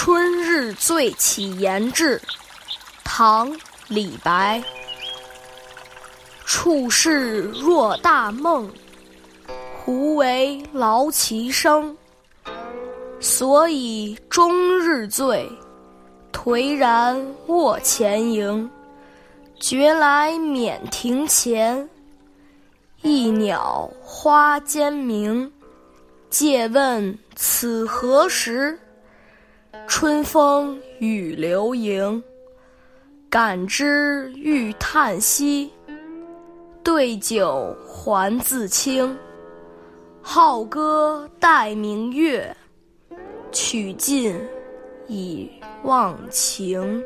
春日醉起言志，唐·李白。处世若大梦，胡为劳其生？所以终日醉，颓然卧前营。觉来免庭前，一鸟花间鸣。借问此何时？春风与流萤。感之欲叹息，对酒还自清。浩歌待明月，曲尽已忘情。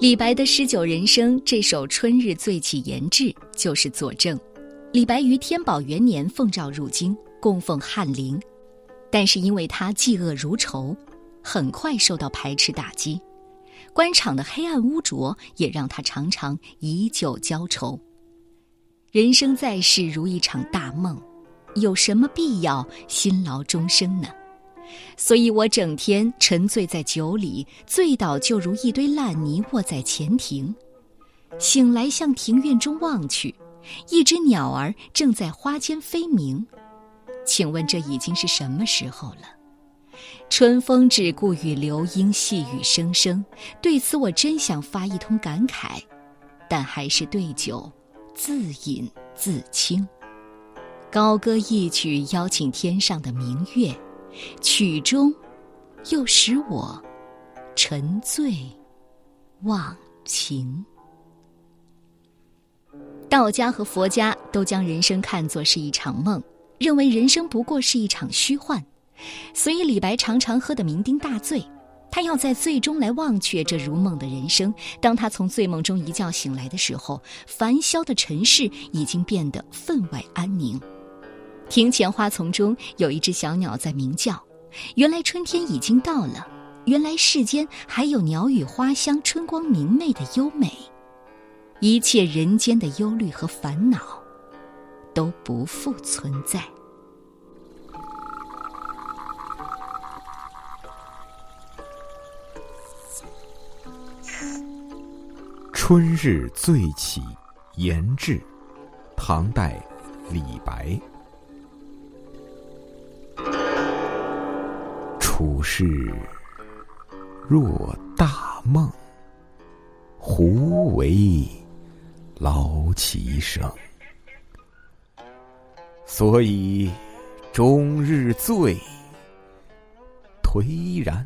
李白的诗酒人生这首《春日醉起言志》就是佐证。李白于天宝元年奉诏入京，供奉翰林，但是因为他嫉恶如仇，很快受到排斥打击。官场的黑暗污浊也让他常常以酒浇愁。人生在世如一场大梦，有什么必要辛劳终生呢？所以我整天沉醉在酒里，醉倒就如一堆烂泥卧在前庭。醒来向庭院中望去，一只鸟儿正在花间飞鸣。请问这已经是什么时候了？春风只顾与流莺细语声声。对此我真想发一通感慨，但还是对酒自饮自清。高歌一曲，邀请天上的明月。曲中，又使我沉醉忘情。道家和佛家都将人生看作是一场梦，认为人生不过是一场虚幻，所以李白常常喝得酩酊大醉。他要在醉中来忘却这如梦的人生。当他从醉梦中一觉醒来的时候，繁嚣的尘世已经变得分外安宁。庭前花丛中有一只小鸟在鸣叫，原来春天已经到了，原来世间还有鸟语花香、春光明媚的优美，一切人间的忧虑和烦恼都不复存在。春日醉起言志，唐代，李白。处世若大梦，胡为劳其生？所以终日醉，颓然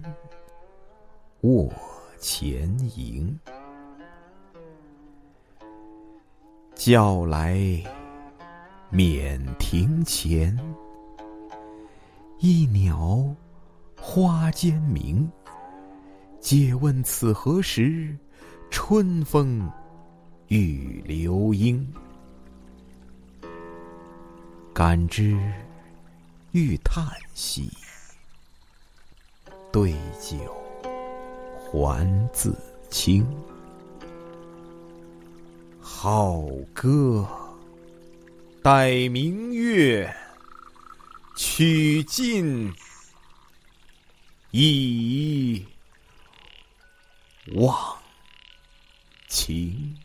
卧前营。叫来免庭前，一鸟。花间鸣，借问此何时？春风与流莺。感之欲叹息，对酒还自清。好歌待明月，曲尽。已忘情。